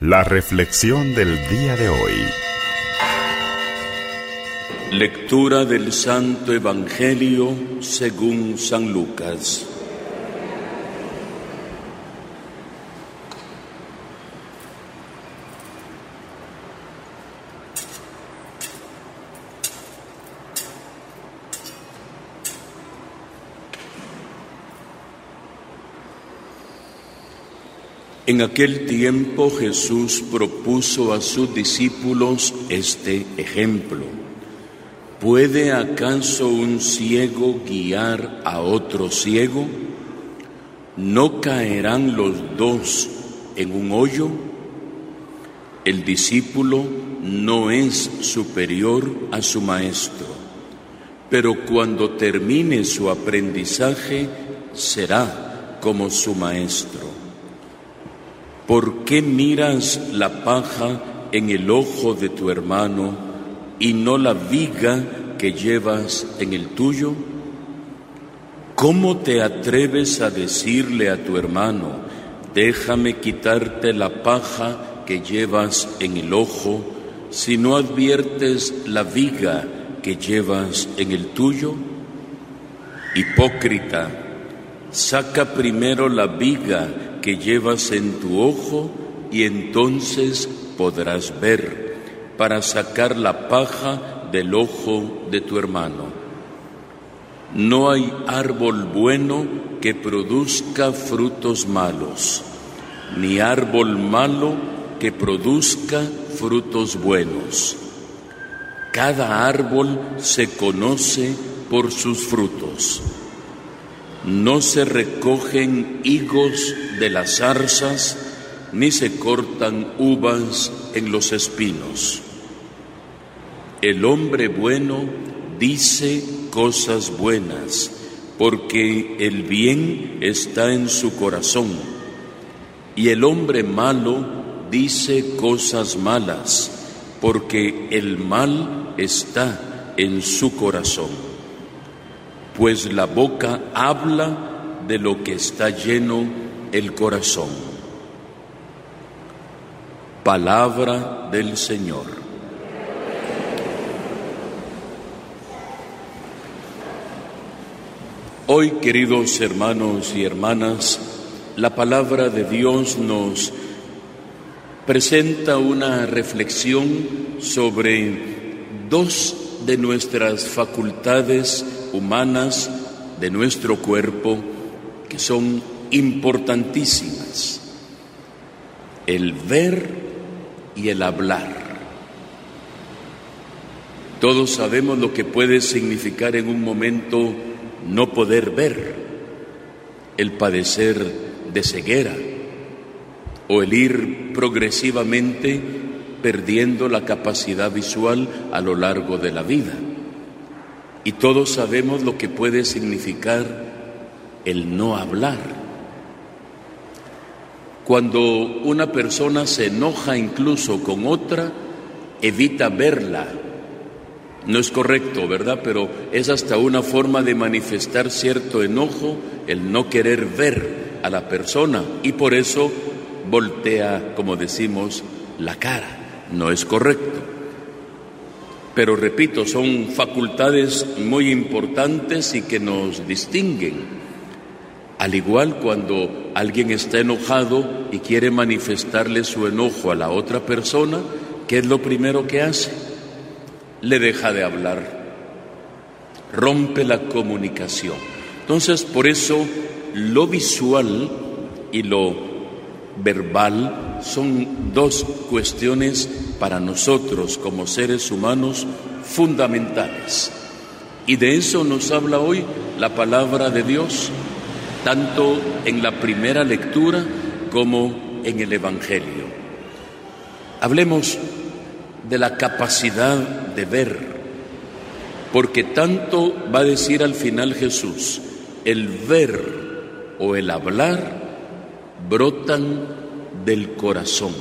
La reflexión del día de hoy. Lectura del Santo Evangelio según San Lucas. En aquel tiempo Jesús propuso a sus discípulos este ejemplo. ¿Puede acaso un ciego guiar a otro ciego? ¿No caerán los dos en un hoyo? El discípulo no es superior a su maestro, pero cuando termine su aprendizaje será como su maestro. ¿Por qué miras la paja en el ojo de tu hermano y no la viga que llevas en el tuyo? ¿Cómo te atreves a decirle a tu hermano, déjame quitarte la paja que llevas en el ojo, si no adviertes la viga que llevas en el tuyo? Hipócrita, saca primero la viga que llevas en tu ojo y entonces podrás ver para sacar la paja del ojo de tu hermano. No hay árbol bueno que produzca frutos malos, ni árbol malo que produzca frutos buenos. Cada árbol se conoce por sus frutos. No se recogen higos de las zarzas, ni se cortan uvas en los espinos. El hombre bueno dice cosas buenas, porque el bien está en su corazón. Y el hombre malo dice cosas malas, porque el mal está en su corazón pues la boca habla de lo que está lleno el corazón. Palabra del Señor. Hoy, queridos hermanos y hermanas, la palabra de Dios nos presenta una reflexión sobre dos de nuestras facultades humanas de nuestro cuerpo que son importantísimas. El ver y el hablar. Todos sabemos lo que puede significar en un momento no poder ver, el padecer de ceguera o el ir progresivamente perdiendo la capacidad visual a lo largo de la vida. Y todos sabemos lo que puede significar el no hablar. Cuando una persona se enoja incluso con otra, evita verla. No es correcto, ¿verdad? Pero es hasta una forma de manifestar cierto enojo el no querer ver a la persona y por eso voltea, como decimos, la cara. No es correcto. Pero repito, son facultades muy importantes y que nos distinguen. Al igual cuando alguien está enojado y quiere manifestarle su enojo a la otra persona, ¿qué es lo primero que hace? Le deja de hablar, rompe la comunicación. Entonces, por eso lo visual y lo verbal son dos cuestiones para nosotros como seres humanos fundamentales. Y de eso nos habla hoy la palabra de Dios, tanto en la primera lectura como en el Evangelio. Hablemos de la capacidad de ver, porque tanto va a decir al final Jesús, el ver o el hablar brotan del corazón.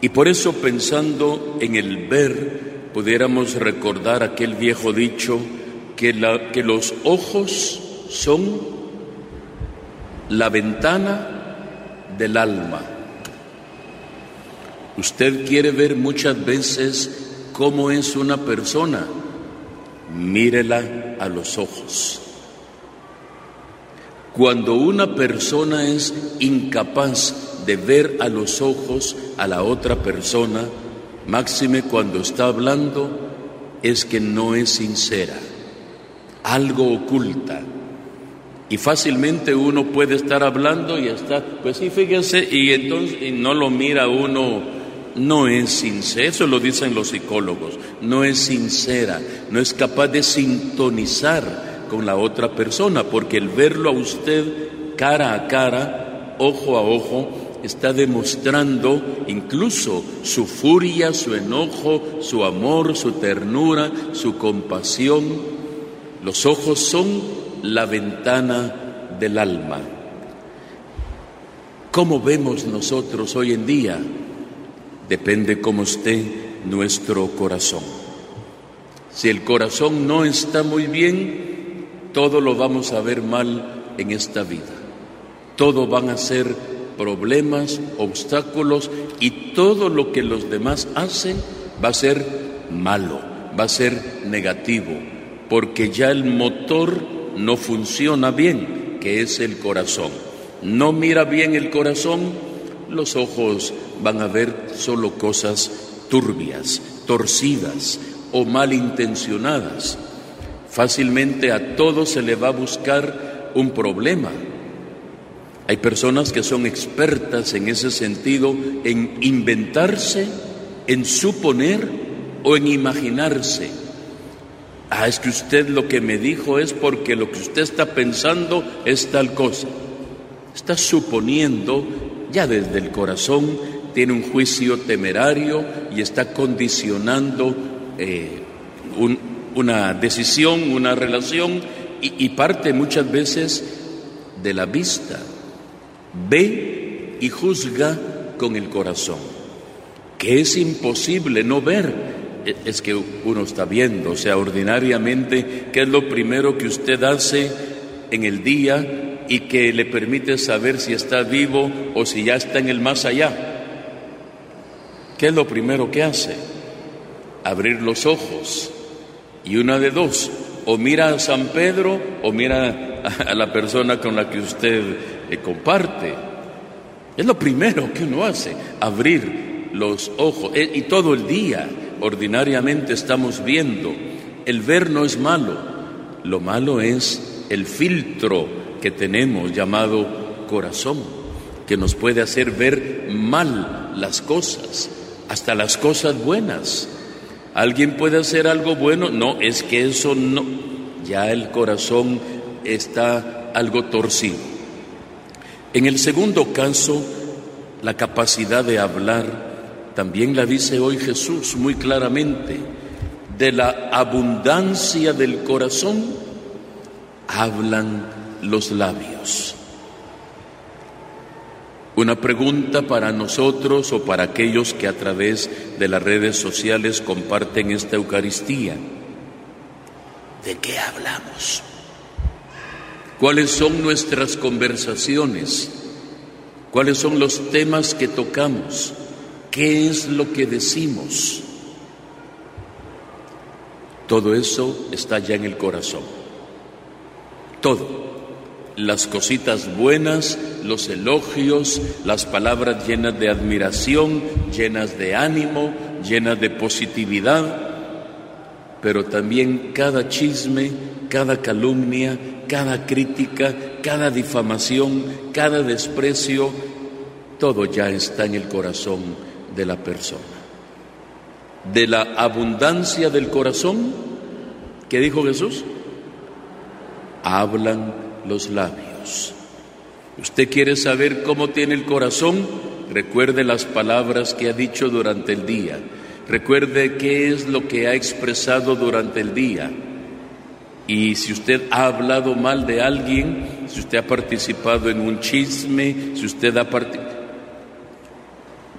Y por eso pensando en el ver, pudiéramos recordar aquel viejo dicho que, los ojos son la ventana del alma. Usted quiere ver muchas veces cómo es una persona, mírela a los ojos. Cuando una persona es incapaz de ver a los ojos a la otra persona, máxime cuando está hablando, es que no es sincera, algo oculta. Y fácilmente uno puede estar hablando y está, pues sí, fíjense, y entonces y no lo mira uno, no es sincera, eso lo dicen los psicólogos, no es sincera, no es capaz de sintonizar con la otra persona, porque el verlo a usted cara a cara, ojo a ojo, está demostrando incluso su furia, su enojo, su amor, su ternura, su compasión. Los ojos son la ventana del alma. ¿Cómo vemos nosotros hoy en día? Depende cómo esté nuestro corazón. Si el corazón no está muy bien, todo lo vamos a ver mal en esta vida. Todo van a ser problemas, obstáculos y todo lo que los demás hacen va a ser malo, va a ser negativo, porque ya el motor no funciona bien, que es el corazón. No mira bien el corazón, los ojos van a ver solo cosas turbias, torcidas o malintencionadas. Fácilmente a todo se le va a buscar un problema. Hay personas que son expertas en ese sentido, en inventarse, en suponer o en imaginarse. Ah, es que usted lo que me dijo es porque lo que usted está pensando es tal cosa. Está suponiendo, ya desde el corazón, tiene un juicio temerario y está condicionando eh, un, una decisión, una relación y, parte muchas veces de la vista. Ve y juzga con el corazón, que es imposible no ver. Es que uno está viendo, o sea, ordinariamente, ¿qué es lo primero que usted hace en el día y que le permite saber si está vivo o si ya está en el más allá? ¿Qué es lo primero que hace? Abrir los ojos y una de dos, o mira a San Pedro o mira a la persona con la que usted eh, comparte. Es lo primero que uno hace, abrir los ojos. Eh, y todo el día, ordinariamente, estamos viendo. El ver no es malo, lo malo es el filtro que tenemos llamado corazón, que nos puede hacer ver mal las cosas, hasta las cosas buenas. ¿Alguien puede hacer algo bueno? No, es que eso no. Ya el corazón está algo torcido. En el segundo caso, la capacidad de hablar, también la dice hoy Jesús muy claramente, de la abundancia del corazón hablan los labios. Una pregunta para nosotros o para aquellos que a través de las redes sociales comparten esta Eucaristía. ¿De qué hablamos? ¿Cuáles son nuestras conversaciones? ¿Cuáles son los temas que tocamos? ¿Qué es lo que decimos? Todo eso está ya en el corazón. Todo las cositas buenas, los elogios, las palabras llenas de admiración, llenas de ánimo, llenas de positividad, pero también cada chisme, cada calumnia, cada crítica, cada difamación, cada desprecio, todo ya está en el corazón de la persona. De la abundancia del corazón, ¿qué dijo Jesús? Hablan los labios. ¿Usted quiere saber cómo tiene el corazón? Recuerde las palabras que ha dicho durante el día. Recuerde qué es lo que ha expresado durante el día. Y si usted ha hablado mal de alguien, si usted ha participado en un chisme, si usted ha participado...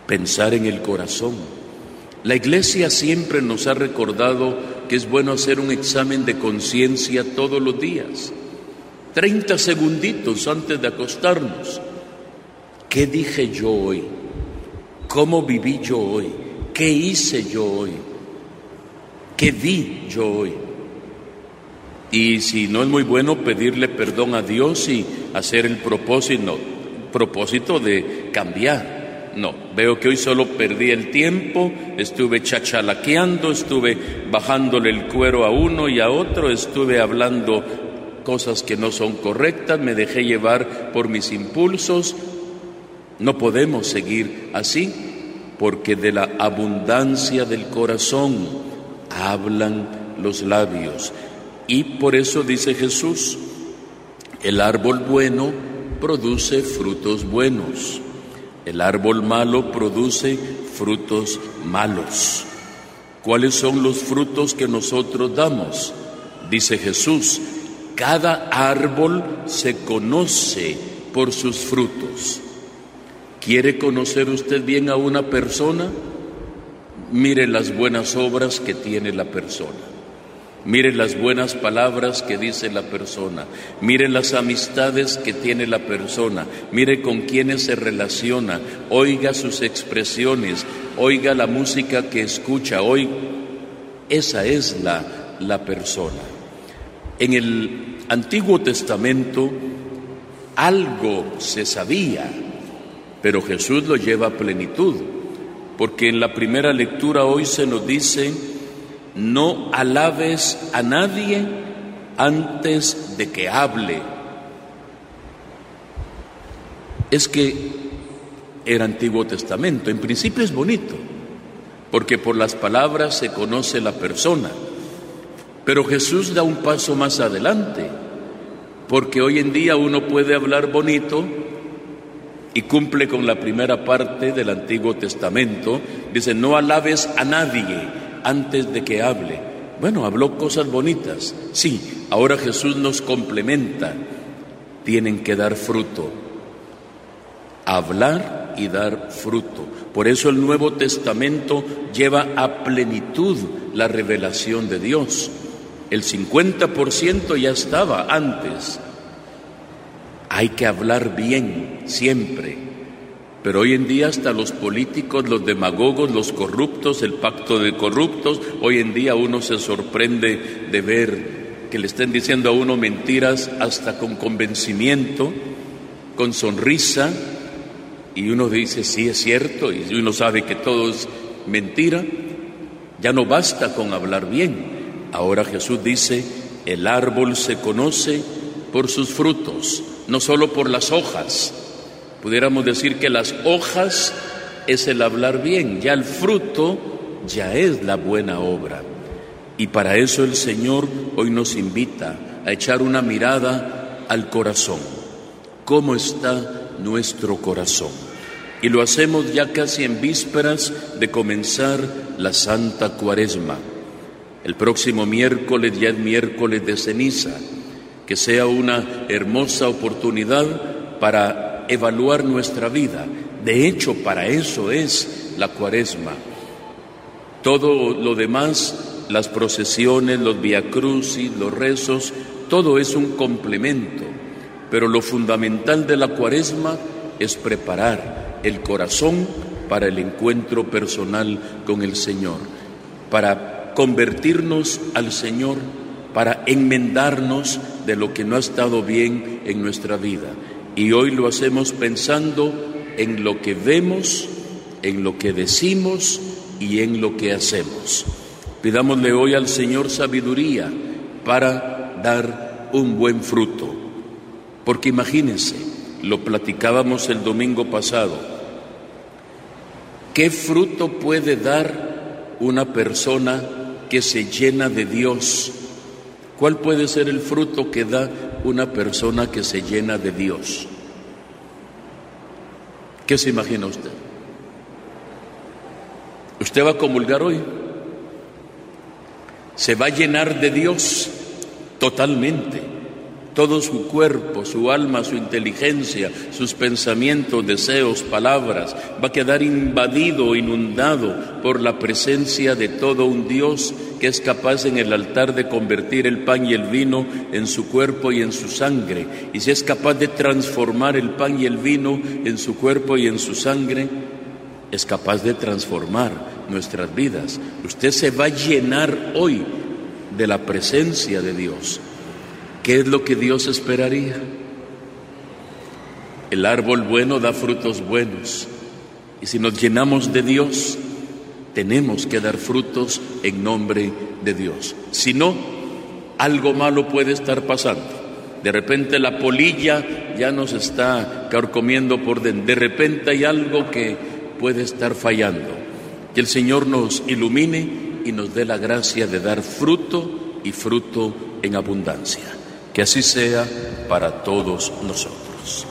Pensar en el corazón. La iglesia siempre nos ha recordado que es bueno hacer un examen de conciencia todos los días. 30 segunditos antes de acostarnos. ¿Qué dije yo hoy? ¿Cómo viví yo hoy? ¿Qué hice yo hoy? ¿Qué di yo hoy? Y si no es muy bueno pedirle perdón a Dios y hacer el propósito de cambiar. No, veo que hoy solo perdí el tiempo, estuve chachalaqueando, estuve bajándole el cuero a uno y a otro, estuve hablando cosas que no son correctas, me dejé llevar por mis impulsos. No podemos seguir así porque de la abundancia del corazón hablan los labios. Y por eso dice Jesús, el árbol bueno produce frutos buenos, el árbol malo produce frutos malos. ¿Cuáles son los frutos que nosotros damos? Dice Jesús, cada árbol se conoce por sus frutos. ¿Quiere conocer usted bien a una persona? Mire las buenas obras que tiene la persona. Mire las buenas palabras que dice la persona. Mire las amistades que tiene la persona. Mire con quienes se relaciona. Oiga sus expresiones. Oiga la música que escucha. Hoy esa es la, la persona. En el Antiguo Testamento algo se sabía, pero Jesús lo lleva a plenitud. Porque en la primera lectura hoy se nos dice no alabes a nadie antes de que hable. Es que el Antiguo Testamento, en principio es bonito, porque por las palabras se conoce la persona, pero Jesús da un paso más adelante, porque hoy en día uno puede hablar bonito y cumple con la primera parte del Antiguo Testamento, dice, no alabes a nadie antes de que hable. Bueno, habló cosas bonitas. Sí, ahora Jesús nos complementa. Tienen que dar fruto. Hablar y dar fruto. Por eso el Nuevo Testamento lleva a plenitud la revelación de Dios. El 50% ya estaba antes. Hay que hablar bien siempre. Pero hoy en día hasta los políticos, los demagogos, los corruptos, el pacto de corruptos, hoy en día uno se sorprende de ver que le estén diciendo a uno mentiras hasta con convencimiento, con sonrisa, y uno dice, sí es cierto, y uno sabe que todo es mentira, ya no basta con hablar bien. Ahora Jesús dice, el árbol se conoce por sus frutos, no solo por las hojas, Pudiéramos decir que las hojas es el hablar bien, ya el fruto ya es la buena obra. Y para eso el Señor hoy nos invita a echar una mirada al corazón. ¿Cómo está nuestro corazón? Y lo hacemos ya casi en vísperas de comenzar la Santa Cuaresma. El próximo miércoles ya es miércoles de ceniza. Que sea una hermosa oportunidad evaluar nuestra vida. De hecho, para eso es la cuaresma. Todo lo demás, las procesiones, los viacrucis, los rezos, todo es un complemento. Pero lo fundamental de la cuaresma es preparar el corazón para el encuentro personal con el Señor, para convertirnos al Señor, para enmendarnos de lo que no ha estado bien en nuestra vida. Y hoy lo hacemos pensando en lo que vemos, en lo que decimos y en lo que hacemos. Pidámosle hoy al Señor sabiduría para dar un buen fruto. Porque imagínense, lo platicábamos el domingo pasado, ¿qué fruto puede dar una persona que se llena de Dios? ¿Cuál puede ser el fruto que da una persona que se llena de Dios? ¿Qué se imagina usted? Usted va a comulgar hoy. Se va a llenar de Dios totalmente todo su cuerpo, su alma, su inteligencia, sus pensamientos, deseos, palabras, va a quedar invadido, inundado por la presencia de todo un Dios que es capaz en el altar de convertir el pan y el vino en su cuerpo y en su sangre. Y si es capaz de transformar el pan y el vino en su cuerpo y en su sangre, es capaz de transformar nuestras vidas. Usted se va a llenar hoy de la presencia de Dios. ¿Qué es lo que Dios esperaría? El árbol bueno da frutos buenos. Y si nos llenamos de Dios, tenemos que dar frutos en nombre de Dios. Si no, algo malo puede estar pasando. De repente la polilla ya nos está carcomiendo por dentro. De repente hay algo que puede estar fallando. Que el Señor nos ilumine y nos dé la gracia de dar fruto y fruto en abundancia. Que así sea para todos nosotros.